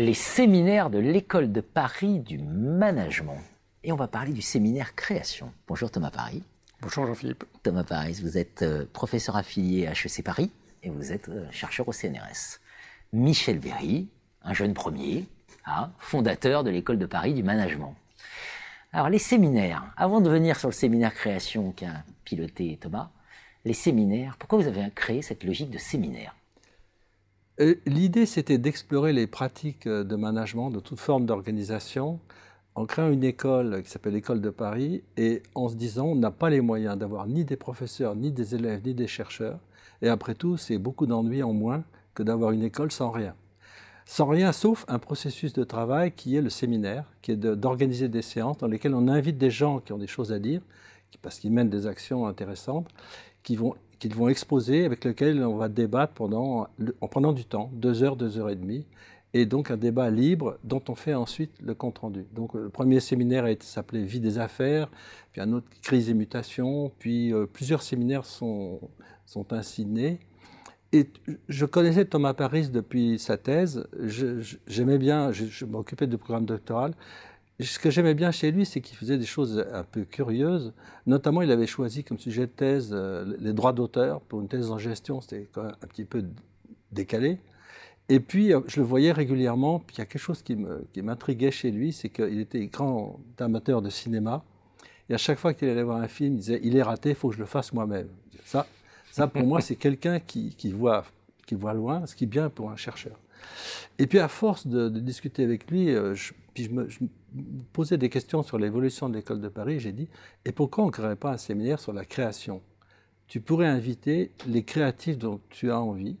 les séminaires de l'école de Paris du management. Et on va parler du séminaire création. Bonjour Thomas Paris. Bonjour Jean-Philippe. Thomas Paris, vous êtes euh, professeur affilié à HEC Paris et vous êtes euh, chercheur au CNRS. Michel Berry, un jeune premier, fondateur de l'école de Paris du management. Alors les séminaires, avant de venir sur le séminaire création qu'a piloté Thomas, les séminaires, pourquoi vous avez créé cette logique de séminaire? Euh, l'idée, c'était d'explorer les pratiques de management, de toute forme d'organisation, en créant une école qui s'appelle l'École de Paris, et en se disant, on n'a pas les moyens d'avoir ni des professeurs, ni des élèves, ni des chercheurs. Et après tout, c'est beaucoup d'ennuis en moins que d'avoir une école sans rien. Sans rien, sauf un processus de travail qui est le séminaire, qui est d'organiser des séances dans lesquelles on invite des gens qui ont des choses à dire, parce qu'ils mènent des actions intéressantes, qui vont qu'ils vont exposer, avec lequel on va débattre pendant, en prenant du temps, deux heures, deux heures et demie, et donc un débat libre dont on fait ensuite le compte-rendu. Donc le premier séminaire s'appelait Vie des affaires, puis un autre Crise et mutation, puis euh, plusieurs séminaires sont, sont ainsi nés. Et je connaissais Thomas Paris depuis sa thèse, j'aimais bien, je, m'occupais du programme doctoral, ce que j'aimais bien chez lui, c'est qu'il faisait des choses un peu curieuses. Notamment, il avait choisi comme sujet de thèse euh, les droits d'auteur. Pour une thèse en gestion, c'était quand même un petit peu décalé. Et puis, euh, je le voyais régulièrement. Puis, il y a quelque chose qui m'intriguait chez lui, c'est qu'il était grand amateur de cinéma. Et à chaque fois qu'il allait voir un film, il disait Il est raté, il faut que je le fasse moi-même. Ça, ça, pour moi, c'est quelqu'un qui, voit, qui voit loin, ce qui est bien pour un chercheur. Et puis, à force de, discuter avec lui, euh, je, puis je me, posais des questions sur l'évolution de l'école de Paris. J'ai dit, et pourquoi on ne créerait pas un séminaire sur la création? Tu pourrais inviter les créatifs dont tu as envie.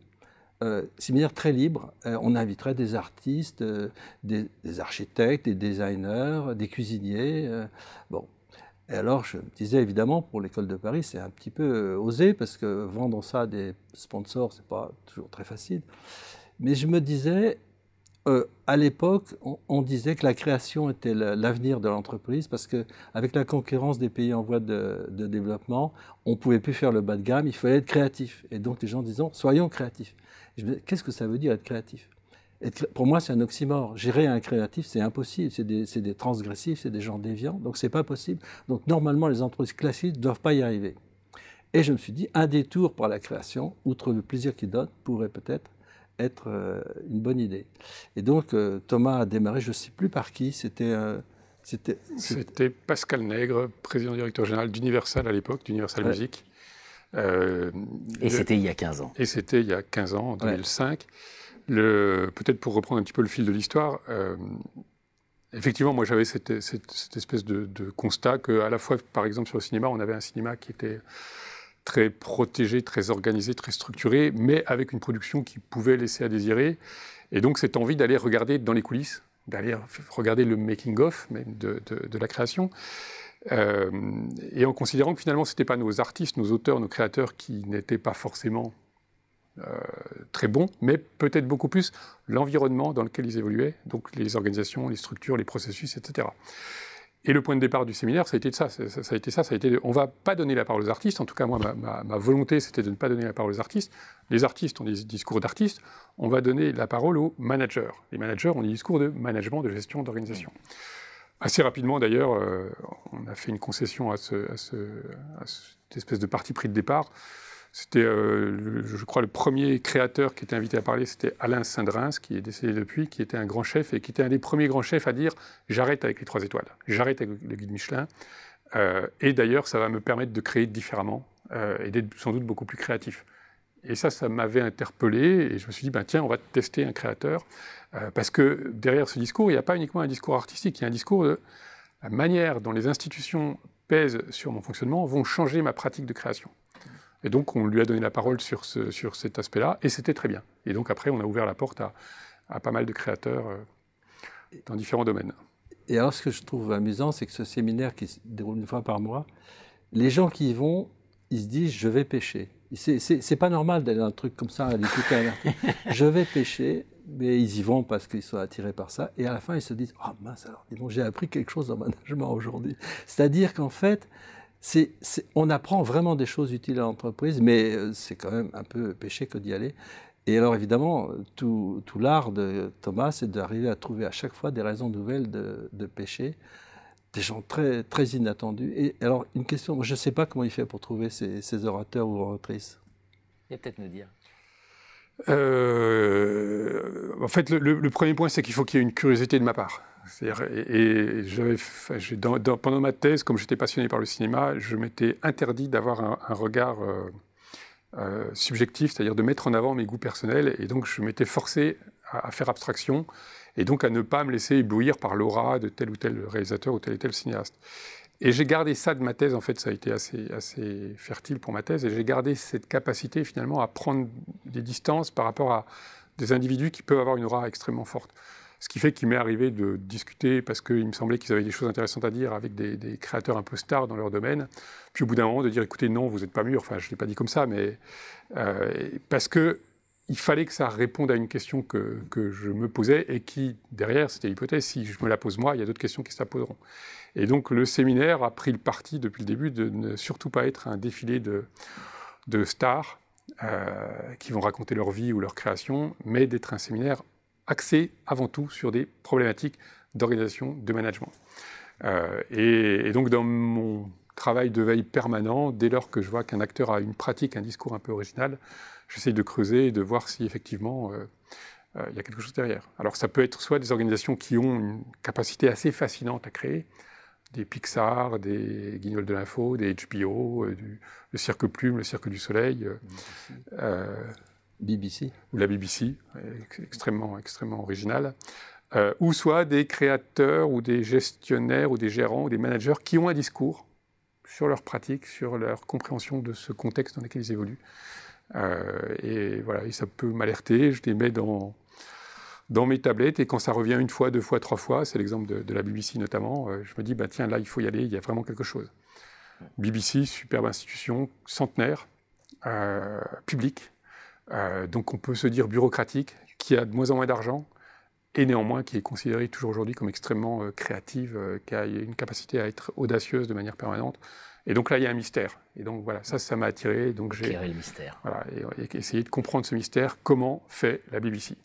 Euh, séminaire très libre. Euh, on inviterait des artistes, euh, des, architectes, des designers, des cuisiniers. Bon. Et alors, je me disais évidemment, pour l'école de Paris, c'est un petit peu osé parce que vendre ça à des sponsors, c'est pas toujours très facile. Mais je me disais, euh, à l'époque, on, disait que la création était l'avenir de l'entreprise parce qu'avec la concurrence des pays en voie de, développement, on ne pouvait plus faire le bas de gamme, il fallait être créatif. Et donc les gens disaient, soyons créatifs. Qu'est-ce que ça veut dire être créatif? Pour moi, c'est un oxymore. Gérer un créatif, c'est impossible. C'est des, des, transgressifs, c'est des gens déviants, donc c'est pas possible. Donc normalement, les entreprises classiques ne doivent pas y arriver. Et je me suis dit, un détour par la création, outre le plaisir qu'il donne, pourrait peut-être être euh, une bonne idée. Et donc, euh, Thomas a démarré, je ne sais plus par qui, c'était... c'était Pascal Nègre, président directeur général d'Universal à l'époque, d'Universal Music. Euh, et c'était il y a 15 ans. Et c'était il y a 15 ans, en 2005. Peut-être pour reprendre un petit peu le fil de l'histoire, effectivement, moi j'avais cette, cette, espèce de, de constat qu'à la fois, par exemple, sur le cinéma, on avait un cinéma qui était très protégé, très organisé, très structuré, mais avec une production qui pouvait laisser à désirer. Et donc cette envie d'aller regarder dans les coulisses, d'aller regarder le making-of de, de, la création. Euh, et en considérant que finalement, ce n'étaient pas nos artistes, nos auteurs, nos créateurs qui n'étaient pas forcément euh, très bons, mais peut-être beaucoup plus l'environnement dans lequel ils évoluaient, donc les organisations, les structures, les processus, etc. Et le point de départ du séminaire, ça a été ça. Ça, a été ça. Ça a été. On va pas donner la parole aux artistes. En tout cas, moi, ma, volonté, c'était de ne pas donner la parole aux artistes. Les artistes ont des discours d'artistes. On va donner la parole aux managers. Les managers ont des discours de management, de gestion, d'organisation. Assez rapidement, d'ailleurs, euh, on a fait une concession à, ce, à, ce, à cette espèce de parti pris de départ. C'était, euh, je crois, le premier créateur qui était invité à parler, c'était Alain Sindrins, qui est décédé depuis, qui était un grand chef et qui était un des premiers grands chefs à dire j'arrête avec les trois étoiles, j'arrête avec le guide Michelin. Euh, et d'ailleurs, ça va me permettre de créer différemment euh, et d'être sans doute beaucoup plus créatif. Et ça, ça m'avait interpellé et je me suis dit, ben, tiens, on va tester un créateur. parce que derrière ce discours, il n'y a pas uniquement un discours artistique, il y a un discours de la manière dont les institutions pèsent sur mon fonctionnement vont changer ma pratique de création. Et donc, on lui a donné la parole sur, ce, sur cet aspect-là, et c'était très bien. Et donc, après, on a ouvert la porte à, à pas mal de créateurs euh, dans différents domaines. Et alors, ce que je trouve amusant, c'est que ce séminaire qui se déroule une fois par mois, les gens qui y vont, ils se disent je vais pêcher. C'est pas normal d'aller dans un truc comme ça, à l'écouter Je vais pêcher. mais ils y vont parce qu'ils sont attirés par ça. Et à la fin, ils se disent oh, mince, alors, j'ai appris quelque chose en management aujourd'hui. C'est-à-dire qu'en fait, on apprend vraiment des choses utiles à l'entreprise, mais euh, c'est quand même un peu péché que d'y aller. Et alors évidemment, tout, l'art de Thomas, c'est d'arriver à trouver à chaque fois des raisons nouvelles de, de pécher, des gens très, très inattendus. Et alors une question, je ne sais pas comment il fait pour trouver ces, orateurs ou oratrices. Il va peut-être nous dire. Euh, en fait, le, premier point, c'est qu'il faut qu'il y ait une curiosité de ma part. Et, et pendant ma thèse, comme j'étais passionné par le cinéma, je m'étais interdit d'avoir un, regard euh, euh, subjectif, c'est-à-dire de mettre en avant mes goûts personnels. Et donc, je m'étais forcé à, faire abstraction et donc à ne pas me laisser éblouir par l'aura de tel ou tel réalisateur ou tel ou tel cinéaste. Et j'ai gardé ça de ma thèse, en fait, ça a été assez, assez fertile pour ma thèse, et j'ai gardé cette capacité finalement à prendre des distances par rapport à des individus qui peuvent avoir une aura extrêmement forte. Ce qui fait qu'il m'est arrivé de discuter, parce qu'il me semblait qu'ils avaient des choses intéressantes à dire avec des, créateurs un peu stars dans leur domaine. Puis au bout d'un moment, de dire écoutez, non, vous n'êtes pas mûr. Enfin, je ne l'ai pas dit comme ça, mais euh, parce que il fallait que ça réponde à une question que, je me posais et qui, derrière, c'était l'hypothèse, si je me la pose moi, il y a d'autres questions qui se la poseront. Et donc le séminaire a pris le parti depuis le début de ne surtout pas être un défilé de, de stars euh, qui vont raconter leur vie ou leur création, mais d'être un séminaire axé avant tout sur des problématiques d'organisation, de management. Euh, et, donc dans mon travail de veille permanent, dès lors que je vois qu'un acteur a une pratique, un discours un peu original, j'essaye de creuser et de voir si effectivement euh, euh, il y a quelque chose derrière. Alors ça peut être soit des organisations qui ont une capacité assez fascinante à créer, des Pixar, des Guignols de l'info, des HBO, du, le Cirque Plume, le Cirque du Soleil. BBC. Ou la BBC, extrêmement, extrêmement original. Euh, ou soit des créateurs ou des gestionnaires ou des gérants ou des managers qui ont un discours sur leur pratique, sur leur compréhension de ce contexte dans lequel ils évoluent. Euh, et voilà, ça peut m'alerter, je les mets dans, dans mes tablettes, et quand ça revient une fois, deux fois, trois fois, c'est l'exemple de, la BBC notamment, euh, je me dis, bah, tiens, là, il faut y aller, il y a vraiment quelque chose. BBC, superbe institution, centenaire, publique, euh, donc on peut se dire bureaucratique, qui a de moins en moins d'argent, et néanmoins qui est considérée toujours aujourd'hui comme extrêmement euh, créative, euh, qui a une capacité à être audacieuse de manière permanente. Et donc là, il y a un mystère. Et donc voilà, ça, ça m'a attiré. Donc j'ai le mystère. Voilà, et, essayé de comprendre ce mystère. Comment fait la BBC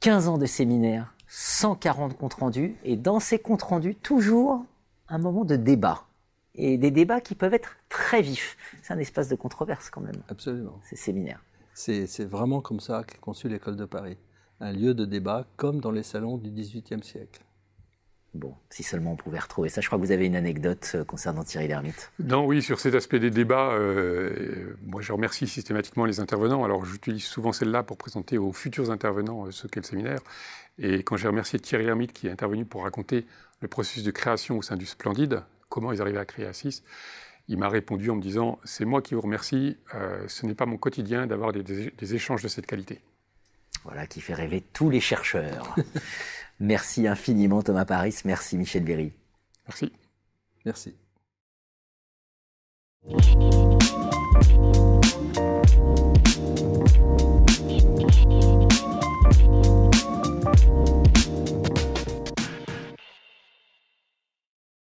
15 ans de séminaire, 140 comptes rendus, et dans ces comptes rendus, toujours un moment de débat. Et des débats qui peuvent être très vifs. C'est un espace de controverse quand même. Absolument. Ces séminaires. C'est vraiment comme ça qu'est conçu l'école de Paris. Un lieu de débat comme dans les salons du XVIIIe siècle. Bon, si seulement on pouvait retrouver ça. Je crois que vous avez une anecdote euh, concernant Thierry Lhermitte. Non, oui, sur cet aspect des débats, euh, moi je remercie systématiquement les intervenants. Alors j'utilise souvent celle-là pour présenter aux futurs intervenants euh, ce qu'est le séminaire. Et quand j'ai remercié Thierry Lhermitte qui est intervenu pour raconter le processus de création au sein du Splendide, comment ils arrivaient à créer Assis, il m'a répondu en me disant C'est moi qui vous remercie, euh, ce n'est pas mon quotidien d'avoir des, échanges de cette qualité. Voilà qui fait rêver tous les chercheurs. merci infiniment Thomas Paris, merci Michel Berry. Merci. Merci.